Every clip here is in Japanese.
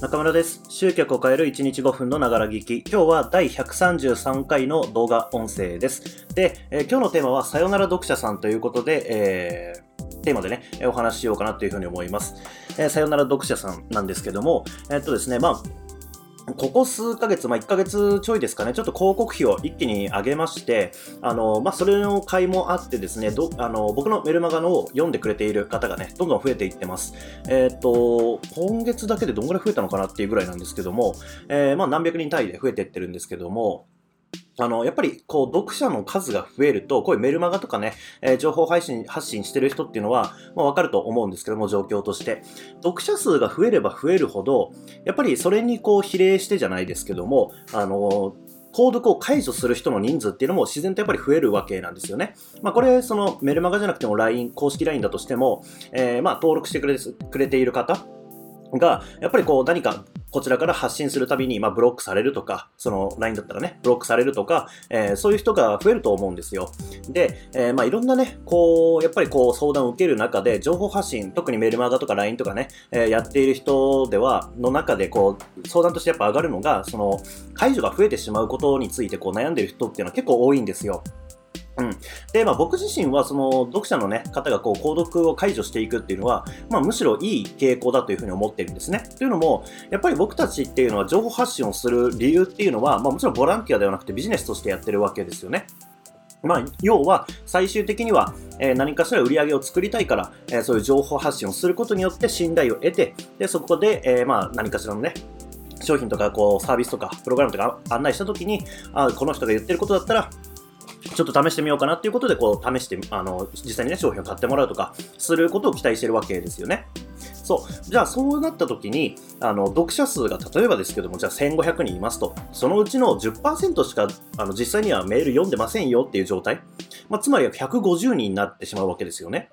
中村です。集客を変える1日5分のながら聞き。今日は第133回の動画音声です。で、えー今日のテーマはさよなら読者さんということで、えーテーマでね、お話ししようかなというふうに思います。えーさよなら読者さんなんですけども、えーっとですね、まあ、ここ数ヶ月、まあ、1ヶ月ちょいですかね、ちょっと広告費を一気に上げまして、あの、まあ、それの買いもあってですね、どあの僕のメルマガのを読んでくれている方がね、どんどん増えていってます。えーっと、今月だけでどんぐらい増えたのかなっていうぐらいなんですけども、えーまあ、何百人単位で増えていってるんですけども、あの、やっぱり、こう、読者の数が増えると、こういうメルマガとかね、えー情報配信、発信してる人っていうのは、まあ、わかると思うんですけども、状況として。読者数が増えれば増えるほど、やっぱりそれにこう比例してじゃないですけども、あの、購読を解除する人の人数っていうのも自然とやっぱり増えるわけなんですよね。まあこれ、そのメルマガじゃなくても LINE、公式 LINE だとしても、えーまあ登録してくれくれている方が、やっぱりこう何かこちらから発信するたびに、まあ、ブロックされるとか、その LINE だったらね、ブロックされるとか、えーそういう人が増えると思うんですよ。で、えーまあいろんなね、こう、やっぱりこう相談を受ける中で、情報発信、特にメルマガとか LINE とかね、えーやっている人では、の中でこう、相談としてやっぱ上がるのが、その、解除が増えてしまうことについてこう悩んでる人っていうのは結構多いんですよ。うん。で、まあ僕自身はその読者のね、方がこう購読を解除していくっていうのは、まあむしろいい傾向だというふうに思ってるんですね。というのも、やっぱり僕たちっていうのは情報発信をする理由っていうのは、まあもちろんボランティアではなくてビジネスとしてやってるわけですよね。まあ、要は、最終的には、えー何かしら売り上げを作りたいから、えーそういう情報発信をすることによって信頼を得て、で、そこで、えーまあ、何かしらのね、商品とか、こう、サービスとか、プログラムとか案内したときに、あこの人が言ってることだったら、ちょっと試してみようかなっていうことで、こう、試して、あの、実際にね、商品を買ってもらうとか、することを期待してるわけですよね。そう。じゃあ、そうなった時に、あの、読者数が例えばですけども、じゃあ1500人いますと。そのうちの10%しか、あの、実際にはメール読んでませんよっていう状態。まあ、つまりは150人になってしまうわけですよね。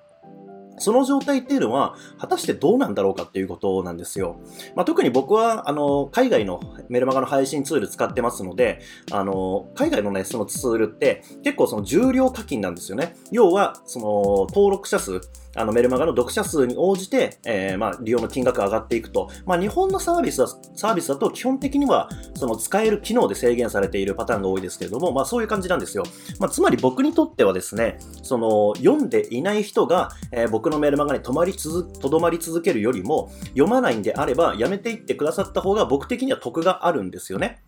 その状態っていうのは、果たしてどうなんだろうかっていうことなんですよ。まあ、特に僕は、あの、海外のメルマガの配信ツール使ってますので、あの、海外のね、そのツールって、結構その重量課金なんですよね。要は、その、登録者数、あのメルマガの読者数に応じて、えーまあ、利用の金額が上がっていくと。まあ、日本のサービスは、サービスだと基本的には、その使える機能で制限されているパターンが多いですけれども、まあ、そういう感じなんですよ。まあ、つまり僕にとってはですね、その、読んでいない人が、えー僕のメルマガに止まり続、とどまり続けるよりも、読まないんであれば、やめていってくださった方が僕的には得があるんですよね。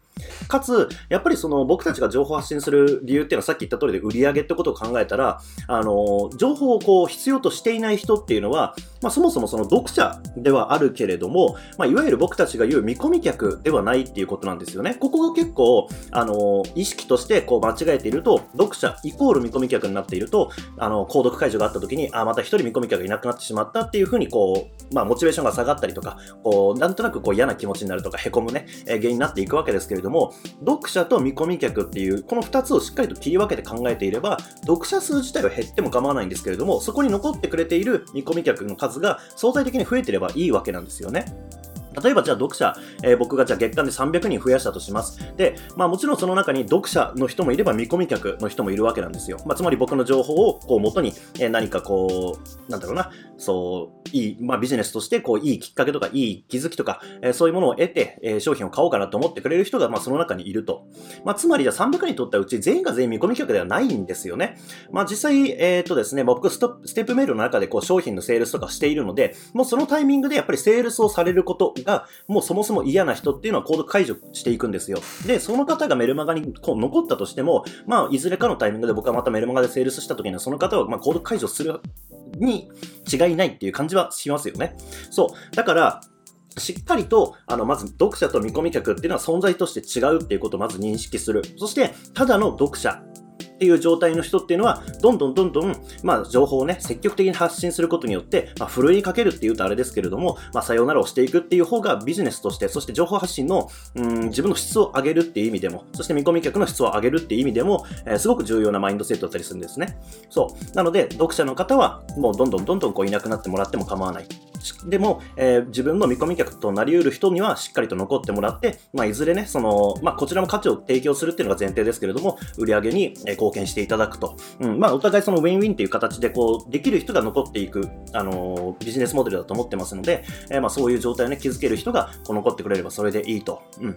かつ、やっぱりその僕たちが情報発信する理由っていうのはさっき言った通りで売り上げってことを考えたら、あの、情報をこう必要としていない人っていうのは、まあそもそもその読者ではあるけれども、まあいわゆる僕たちが言う見込み客ではないっていうことなんですよね。ここが結構、あの、意識としてこう間違えていると、読者イコール見込み客になっていると、あの、購読解除があった時に、あ、また一人見込み客がいなくなってしまったっていうふうにこう、まあモチベーションが下がったりとか、こう、なんとなくこう嫌な気持ちになるとか、凹むね、え原因になっていくわけですけれども、も読者と見込み客っていう、この2つをしっかりと切り分けて考えていれば、読者数自体は減っても構わないんですけれども、そこに残ってくれている見込み客の数が相対的に増えてればいいわけなんですよね。例えばじゃあ読者、えー僕がじゃあ月間で300人増やしたとします。で、まあもちろんその中に読者の人もいれば見込み客の人もいるわけなんですよ。まあつまり僕の情報をこう元に、えー何かこう、なんだろうな、そう、いい、まあビジネスとしてこういいきっかけとかいい気づきとか、えーそういうものを得て、えー商品を買おうかなと思ってくれる人がまあその中にいると。まあつまりじゃあ300人取ったうち全員が全員見込み客ではないんですよね。まあ実際、えっ、とですね、僕スステップメールの中でこう商品のセールスとかしているので、もうそのタイミングでやっぱりセールスをされることが、もうそもそも嫌な人っていうのはコード解除していくんですよ。で、その方がメルマガにこう残ったとしても、まあいずれかのタイミングで僕はまたメルマガでセールスした時にはその方はまあコード解除するに違いないっていう感じはしますよね。そう。だから、しっかりと、あの、まず読者と見込み客っていうのは存在として違うっていうことをまず認識する。そして、ただの読者っていう状態の人っていうのは、どんどんどんどん、まあ、情報をね、積極的に発信することによって、まあ、ふるいかけるっていうとあれですけれども、まあ、さようならをしていくっていう方がビジネスとして、そして情報発信の、うん、自分の質を上げるっていう意味でも、そして見込み客の質を上げるっていう意味でも、えーすごく重要なマインドセットだったりするんですね。そう。なので、読者の方は、もうどんどんどんどんこういなくなってもらっても構わない。でも、えー自分の見込み客となり得る人にはしっかりと残ってもらって、まあ、いずれね、その、まあ、こちらも価値を提供するっていうのが前提ですけれども、売り上げにえー貢貢献していただくと。うん。まあ、お互いそのウィンウィンっていう形で、こう、できる人が残っていく、あのー、ビジネスモデルだと思ってますので、えー、まあ、そういう状態をね、築ける人が、こう、残ってくれればそれでいいと。うん。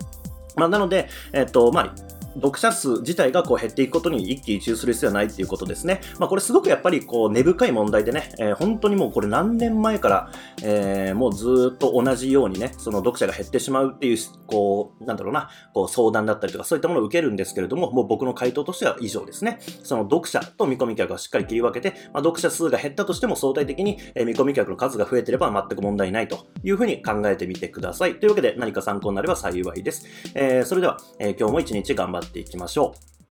まあ、なので、えっと、まあ、読者数自体がこう減っていくことに一喜一憂する必要はないっていうことですね。まあこれすごくやっぱりこう根深い問題でね、えー、本当にもうこれ何年前から、えー、もうずっと同じようにね、その読者が減ってしまうっていう、こう、なんだろうな、こう相談だったりとかそういったものを受けるんですけれども、もう僕の回答としては以上ですね。その読者と見込み客をしっかり切り分けて、まあ、読者数が減ったとしても相対的に、見込み客の数が増えてれば全く問題ないというふうに考えてみてください。というわけで何か参考になれば幸いです。えー、それでは、え、今日も一日頑張ってっていきましょう。